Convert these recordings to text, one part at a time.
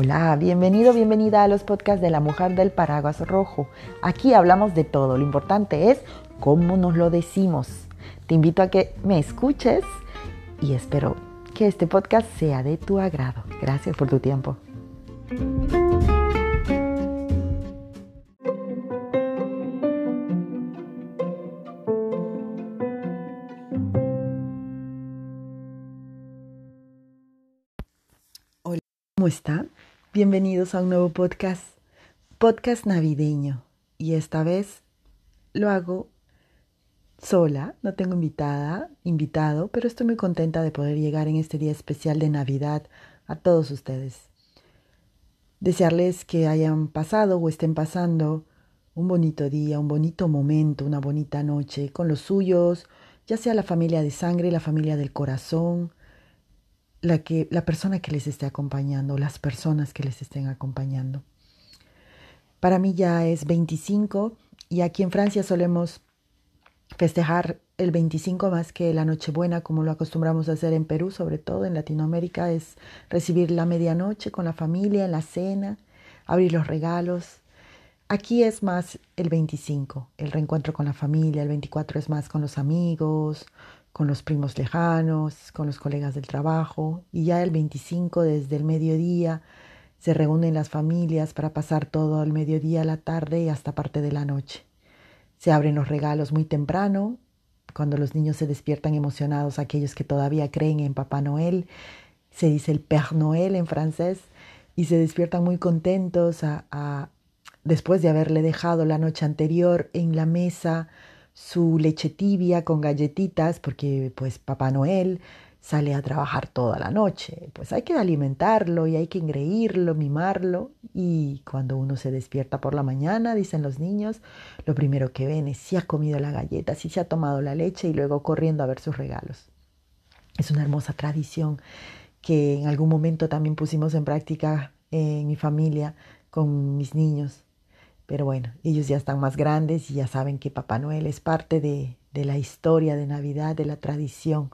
Hola, bienvenido, bienvenida a los podcasts de la mujer del paraguas rojo. Aquí hablamos de todo, lo importante es cómo nos lo decimos. Te invito a que me escuches y espero que este podcast sea de tu agrado. Gracias por tu tiempo. Hola, ¿cómo están? Bienvenidos a un nuevo podcast, podcast navideño. Y esta vez lo hago sola, no tengo invitada, invitado, pero estoy muy contenta de poder llegar en este día especial de Navidad a todos ustedes. Desearles que hayan pasado o estén pasando un bonito día, un bonito momento, una bonita noche con los suyos, ya sea la familia de sangre, la familia del corazón, la, que, la persona que les esté acompañando, las personas que les estén acompañando. Para mí ya es 25 y aquí en Francia solemos festejar el 25 más que la Nochebuena, como lo acostumbramos a hacer en Perú, sobre todo en Latinoamérica, es recibir la medianoche con la familia, en la cena, abrir los regalos. Aquí es más el 25, el reencuentro con la familia, el 24 es más con los amigos, con los primos lejanos, con los colegas del trabajo, y ya el 25 desde el mediodía se reúnen las familias para pasar todo el mediodía, la tarde y hasta parte de la noche. Se abren los regalos muy temprano, cuando los niños se despiertan emocionados, aquellos que todavía creen en Papá Noel, se dice el Père Noël en francés, y se despiertan muy contentos después de haberle dejado la noche anterior en la mesa su leche tibia con galletitas, porque pues Papá Noel sale a trabajar toda la noche. Pues hay que alimentarlo y hay que engreírlo, mimarlo. Y cuando uno se despierta por la mañana, dicen los niños, lo primero que ven es si ha comido la galleta, si se ha tomado la leche y luego corriendo a ver sus regalos. Es una hermosa tradición que en algún momento también pusimos en práctica en mi familia con mis niños. Pero bueno, ellos ya están más grandes y ya saben que Papá Noel es parte de, de la historia de Navidad, de la tradición.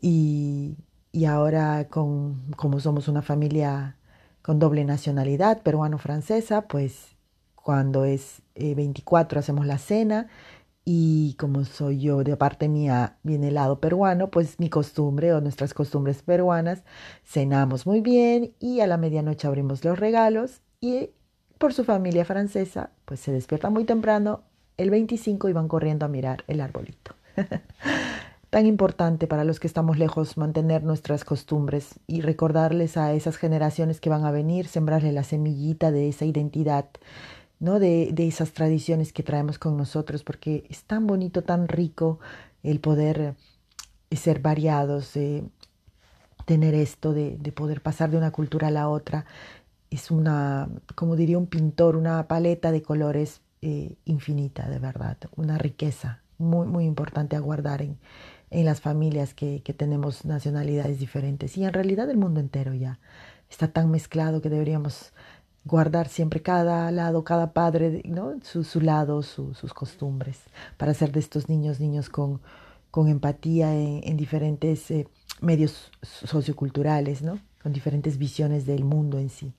Y, y ahora, con, como somos una familia con doble nacionalidad, peruano-francesa, pues cuando es eh, 24 hacemos la cena y como soy yo de parte mía viene el lado peruano, pues mi costumbre o nuestras costumbres peruanas, cenamos muy bien y a la medianoche abrimos los regalos y por su familia francesa, pues se despierta muy temprano el 25 y van corriendo a mirar el arbolito. Tan importante para los que estamos lejos mantener nuestras costumbres y recordarles a esas generaciones que van a venir, sembrarle la semillita de esa identidad, ¿no? de, de esas tradiciones que traemos con nosotros, porque es tan bonito, tan rico el poder ser variados, eh, tener esto de, de poder pasar de una cultura a la otra es una, como diría un pintor, una paleta de colores eh, infinita, de verdad, una riqueza muy, muy importante a guardar en, en las familias que, que, tenemos nacionalidades diferentes y en realidad el mundo entero ya está tan mezclado que deberíamos guardar siempre cada lado, cada padre, ¿no? su, su lado, su, sus costumbres, para hacer de estos niños niños con, con empatía en, en diferentes eh, medios socioculturales, ¿no? con diferentes visiones del mundo en sí.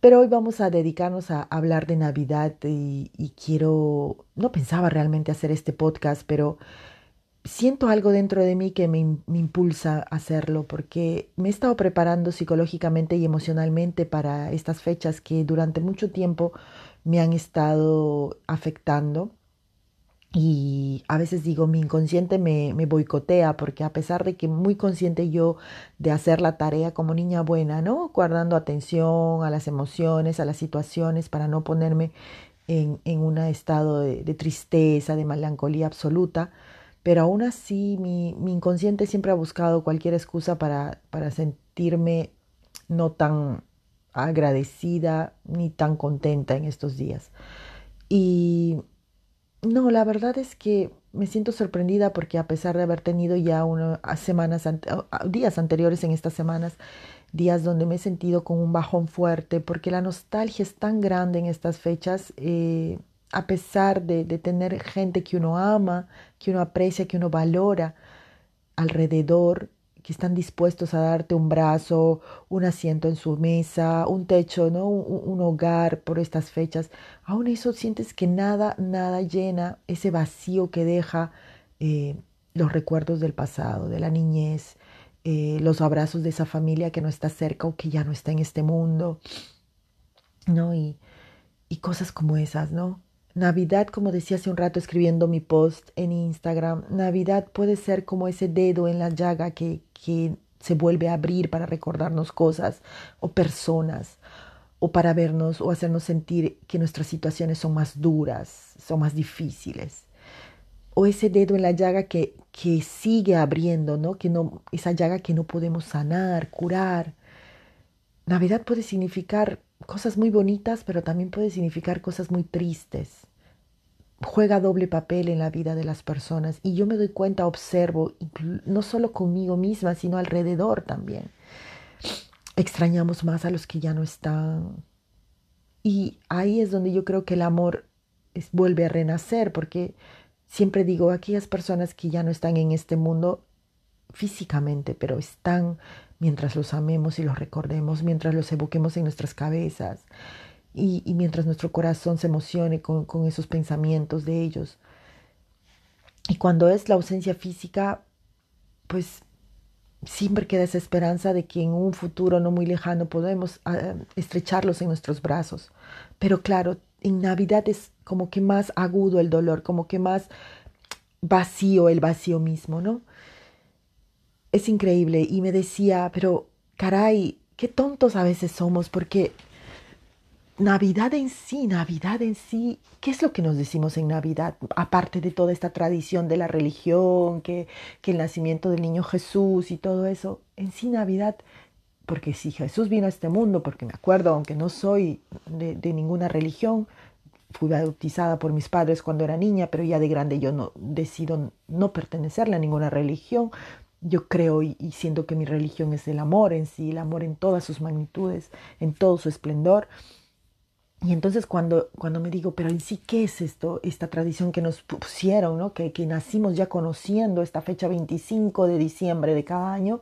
Pero hoy vamos a dedicarnos a hablar de Navidad y, quiero, no pensaba realmente hacer este podcast, pero siento algo dentro de mí que me, me, impulsa a hacerlo porque me he estado preparando psicológicamente y emocionalmente para estas fechas que durante mucho tiempo me han estado afectando y a veces digo, mi inconsciente me, me, boicotea porque a pesar de que muy consciente yo de hacer la tarea como niña buena, ¿no? Guardando atención a las emociones, a las situaciones para no ponerme en, en un estado de, tristeza, de melancolía absoluta, pero aún así mi, mi, inconsciente siempre ha buscado cualquier excusa para, para sentirme no tan agradecida ni tan contenta en estos días. Y no, la verdad es que me siento sorprendida porque a pesar de haber tenido ya unas semanas, días anteriores en estas semanas, días donde me he sentido con un bajón fuerte, porque la nostalgia es tan grande en estas fechas, eh, a pesar de, de, tener gente que uno ama, que uno aprecia, que uno valora alrededor, que están dispuestos a darte un brazo, un asiento en su mesa, un techo, ¿no? un, hogar por estas fechas, aún eso sientes que nada, nada llena ese vacío que deja eh, los recuerdos del pasado, de la niñez, eh, los abrazos de esa familia que no está cerca o que ya no está en este mundo, ¿no? Y, y cosas como esas, ¿no? Navidad, como decía hace un rato escribiendo mi post en Instagram, Navidad puede ser como ese dedo en la llaga que, que se vuelve a abrir para recordarnos cosas o personas o para vernos o hacernos sentir que nuestras situaciones son más duras, son más difíciles. O ese dedo en la llaga que, que sigue abriendo, ¿no? Que no, esa llaga que no podemos sanar, curar. Navidad puede significar cosas muy bonitas, pero también puede significar cosas muy tristes. Juega doble papel en la vida de las personas y yo me doy cuenta, observo, no solo conmigo misma, sino alrededor también. Extrañamos más a los que ya no están. Y ahí es donde yo creo que el amor vuelve a renacer, porque siempre digo, aquellas personas que ya no están en este mundo físicamente, pero están mientras los amemos y los recordemos, mientras los evoquemos en nuestras cabezas y, mientras nuestro corazón se emocione con, con esos pensamientos de ellos. Y cuando es la ausencia física, pues siempre queda esa esperanza de que en un futuro no muy lejano podemos ah, estrecharlos en nuestros brazos. Pero claro, en Navidad es como que más agudo el dolor, como que más vacío el vacío mismo, ¿no? Es increíble y me decía, pero caray, qué tontos a veces somos porque Navidad en sí, Navidad en sí, ¿qué es lo que nos decimos en Navidad? Aparte de toda esta tradición de la religión, que, que el nacimiento del niño Jesús y todo eso, en sí Navidad, porque si Jesús vino a este mundo, porque me acuerdo, aunque no soy de, ninguna religión, fui bautizada por mis padres cuando era niña, pero ya de grande yo no decido no pertenecerle a ninguna religión, yo creo y, siento que mi religión es el amor en sí, el amor en todas sus magnitudes, en todo su esplendor. Y entonces cuando, cuando me digo, pero en sí, ¿qué es esto? Esta tradición que nos pusieron, ¿no? que, que nacimos ya conociendo esta fecha 25 de diciembre de cada año,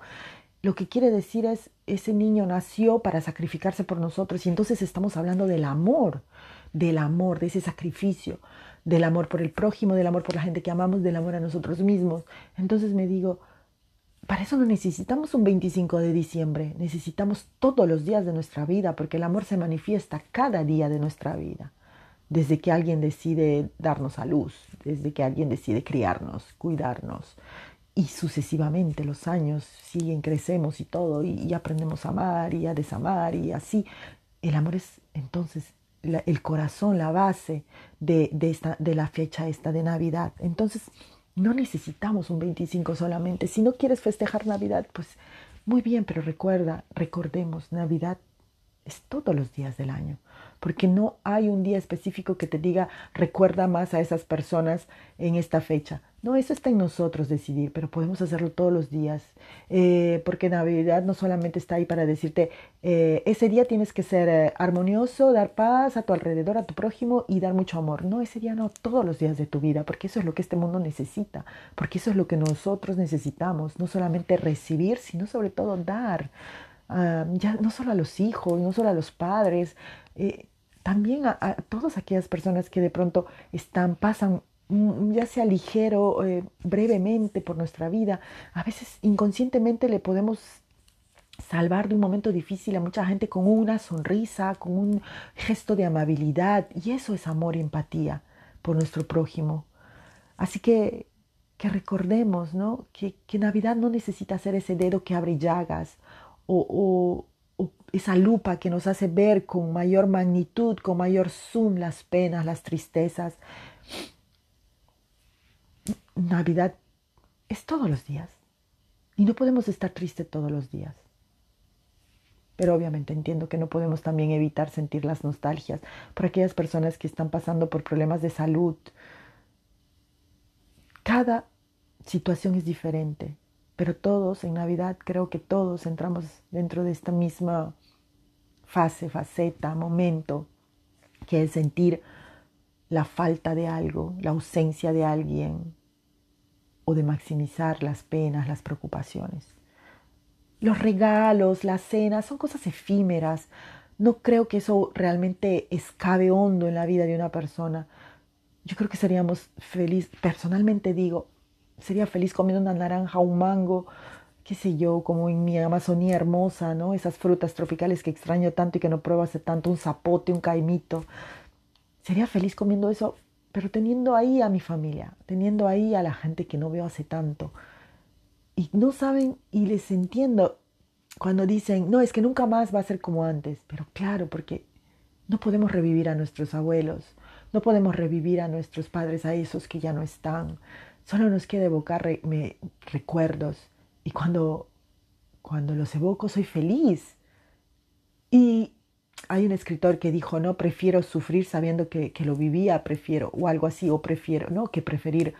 lo que quiere decir es, ese niño nació para sacrificarse por nosotros y entonces estamos hablando del amor, del amor, de ese sacrificio, del amor por el prójimo, del amor por la gente que amamos, del amor a nosotros mismos. Entonces me digo, para eso no necesitamos un 25 de diciembre, necesitamos todos los días de nuestra vida, porque el amor se manifiesta cada día de nuestra vida, desde que alguien decide darnos a luz, desde que alguien decide criarnos, cuidarnos, y sucesivamente los años siguen, crecemos y todo, y, aprendemos a amar y a desamar y así. El amor es entonces el corazón, la base de, de, esta, de la fecha esta de Navidad. Entonces, no necesitamos un 25 solamente. Si no quieres festejar Navidad, pues muy bien, pero recuerda, recordemos, Navidad es todos los días del año porque no hay un día específico que te diga recuerda más a esas personas en esta fecha. No, eso está en nosotros decidir, pero podemos hacerlo todos los días, eh, porque Navidad no solamente está ahí para decirte, eh, ese día tienes que ser eh, armonioso, dar paz a tu alrededor, a tu prójimo y dar mucho amor. No, ese día no, todos los días de tu vida, porque eso es lo que este mundo necesita, porque eso es lo que nosotros necesitamos, no solamente recibir, sino sobre todo dar. Ah, ya no solo a los hijos, no solo a los padres, también a, todas aquellas personas que de pronto están, pasan ya sea ligero, eh, brevemente por nuestra vida, a veces inconscientemente le podemos salvar de un momento difícil a mucha gente con una sonrisa, con un gesto de amabilidad, y eso es amor y empatía por nuestro prójimo. Así que que recordemos ¿no? que, que Navidad no necesita ser ese dedo que abre llagas o, esa lupa que nos hace ver con mayor magnitud, con mayor zoom las penas, las tristezas. Navidad es todos los días y no podemos estar tristes todos los días. Pero obviamente entiendo que no podemos también evitar sentir las nostalgias por aquellas personas que están pasando por problemas de salud. Cada situación es diferente pero todos en Navidad creo que todos entramos dentro de esta misma fase, faceta, momento, que es sentir la falta de algo, la ausencia de alguien o de maximizar las penas, las preocupaciones. los regalos, las cenas, son cosas efímeras. No creo que eso realmente escabe hondo en la vida de una persona. Yo creo que seríamos felices, personalmente digo, sería feliz comiendo una naranja, un mango, qué sé yo, como en mi Amazonía hermosa, ¿no? Esas frutas tropicales que extraño tanto y que no pruebo hace tanto, un zapote, un caimito. Sería feliz comiendo eso, pero teniendo ahí a mi familia, teniendo ahí a la gente que no veo hace tanto. Y no saben, y les entiendo cuando dicen, no, es que nunca más va a ser como antes. Pero claro, porque no podemos revivir a nuestros abuelos, no podemos revivir a nuestros padres, a esos que ya no están. Solo nos queda evocar recuerdos. Y cuando, cuando los evoco soy feliz. Y hay un escritor que dijo, no, prefiero sufrir sabiendo que, que, lo vivía, prefiero, o algo así, o prefiero, no, que preferir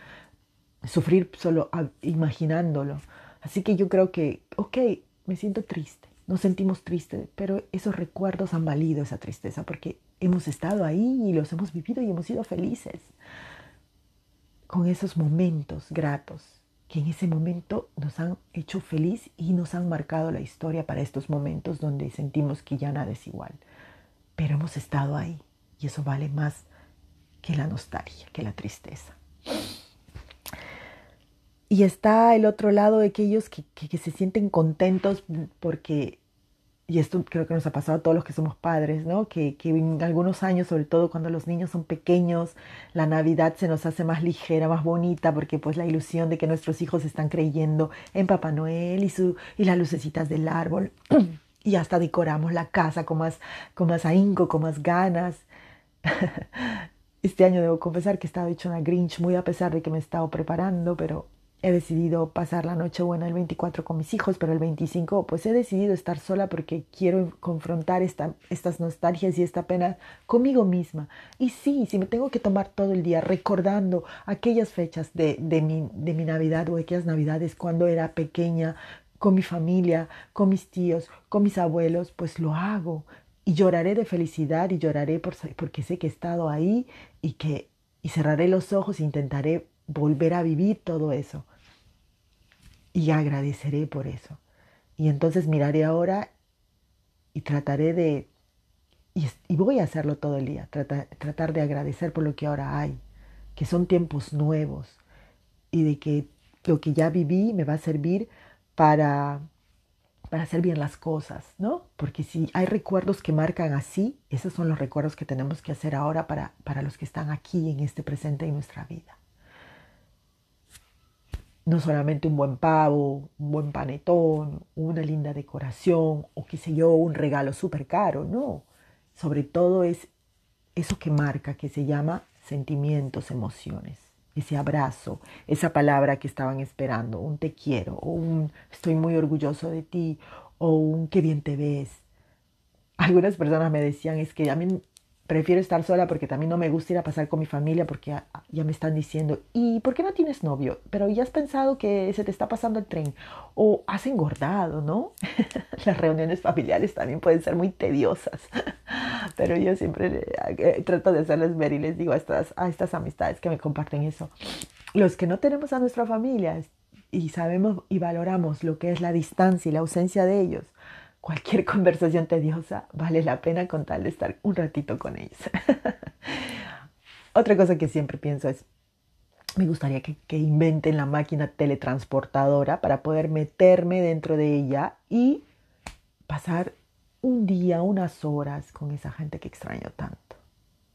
sufrir solo imaginándolo. Así que yo creo que, ok, me siento triste, nos sentimos tristes, pero esos recuerdos han valido esa tristeza porque hemos estado ahí y los hemos vivido y hemos sido felices con esos momentos gratos que en ese momento nos han hecho feliz y nos han marcado la historia para estos momentos donde sentimos que ya nada es igual. Pero hemos estado ahí y eso vale más que la nostalgia, que la tristeza. Y está el otro lado de aquellos que, se sienten contentos porque, y esto creo que nos ha pasado a todos los que somos padres, ¿no? Que, que en algunos años, sobre todo cuando los niños son pequeños, la Navidad se nos hace más ligera, más bonita, porque pues la ilusión de que nuestros hijos están creyendo en Papá Noel y, su, y las lucecitas del árbol. y hasta decoramos la casa con más, con más ahínco, con más ganas. Este año debo confesar que he estado hecho una Grinch muy a pesar de que me he estado preparando, pero He decidido pasar la noche buena el 24 con mis hijos, pero el 25 pues he decidido estar sola porque quiero confrontar esta, estas nostalgias y esta pena conmigo misma. Y sí, si me tengo que tomar todo el día recordando aquellas fechas de, de, mi, de mi Navidad o aquellas Navidades cuando era pequeña, con mi familia, con mis tíos, con mis abuelos, pues lo hago. Y lloraré de felicidad y lloraré por, porque sé que he estado ahí y que y cerraré los ojos e intentaré volver a vivir todo eso. Y agradeceré por eso. Y entonces miraré ahora y trataré de, y, voy a hacerlo todo el día, tratar de agradecer por lo que ahora hay, que son tiempos nuevos y de que lo que ya viví me va a servir para, para hacer bien las cosas, ¿no? Porque si hay recuerdos que marcan así, esos son los recuerdos que tenemos que hacer ahora para, para los que están aquí en este presente en nuestra vida no solamente un buen pavo, un buen panetón, una linda decoración o qué sé yo, un regalo súper caro, no. Sobre todo es eso que marca, que se llama sentimientos, emociones. Ese abrazo, esa palabra que estaban esperando, un te quiero, o un estoy muy orgulloso de ti, o un qué bien te ves. Algunas personas me decían, es que a mí prefiero estar sola porque también no me gusta ir a pasar con mi familia porque ya, me están diciendo, ¿y por qué no tienes novio? Pero ya has pensado que se te está pasando el tren o has engordado, ¿no? Las reuniones familiares también pueden ser muy tediosas, pero yo siempre eh, trato de hacerles ver y les digo a estas, a estas amistades que me comparten eso. Los que no tenemos a nuestra familia y sabemos y valoramos lo que es la distancia y la ausencia de ellos, cualquier conversación tediosa vale la pena con tal de estar un ratito con ellos. Otra cosa que siempre pienso es, me gustaría que, que, inventen la máquina teletransportadora para poder meterme dentro de ella y pasar un día, unas horas con esa gente que extraño tanto,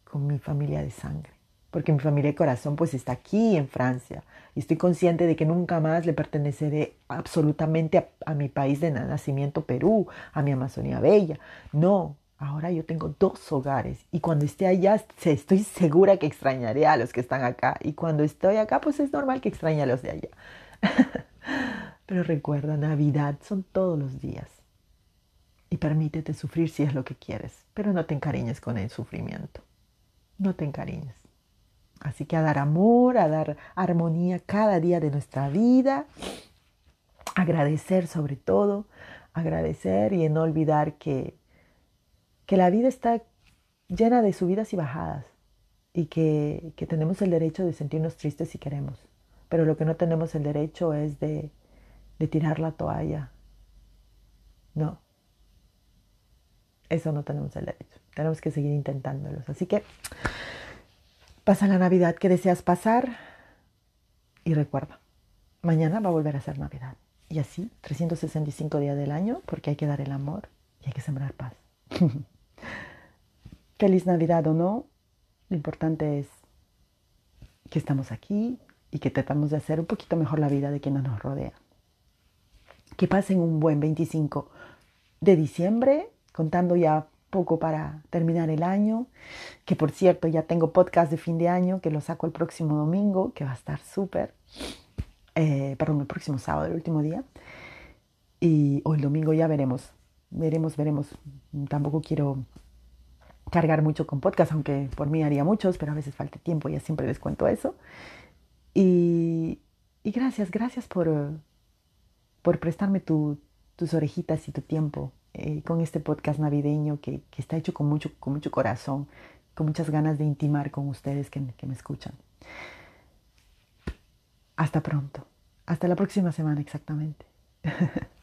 con mi familia de sangre porque mi familia de corazón pues está aquí en Francia y estoy consciente de que nunca más le perteneceré absolutamente a, mi país de nacimiento Perú, a mi Amazonía Bella. No, ahora yo tengo dos hogares y cuando esté allá estoy segura que extrañaré a los que están acá y cuando estoy acá pues es normal que extrañe a los de allá. Pero recuerda, Navidad son todos los días y permítete sufrir si es lo que quieres, pero no te encariñes con el sufrimiento. No te encariñes. Así que a dar amor, a dar armonía cada día de nuestra vida, agradecer sobre todo, agradecer y no olvidar que, que la vida está llena de subidas y bajadas y que, que tenemos el derecho de sentirnos tristes si queremos, pero lo que no tenemos el derecho es de, de tirar la toalla No. Eso no tenemos el derecho. Tenemos que seguir intentándolos. Así que pasa la Navidad que deseas pasar y recuerda, mañana va a volver a ser Navidad. Y así, 365 días del año, porque hay que dar el amor y hay que sembrar paz. Feliz Navidad o no, lo importante es que estamos aquí y que tratamos de hacer un poquito mejor la vida de quienes nos rodea. Que pasen un buen 25 de diciembre, contando ya poco para terminar el año, que por cierto ya tengo podcast de fin de año que lo saco el próximo domingo, que va a estar súper, eh, perdón, el próximo sábado, el último día, y o el domingo ya veremos, veremos, veremos, tampoco quiero cargar mucho con podcast, aunque por mí haría muchos, pero a veces falta tiempo, ya siempre les cuento eso. Y, gracias, gracias por, por prestarme tu, tus orejitas y tu tiempo eh, con este podcast navideño que, que, está hecho con mucho, con mucho corazón, con muchas ganas de intimar con ustedes que, que me escuchan. Hasta pronto. Hasta la próxima semana exactamente.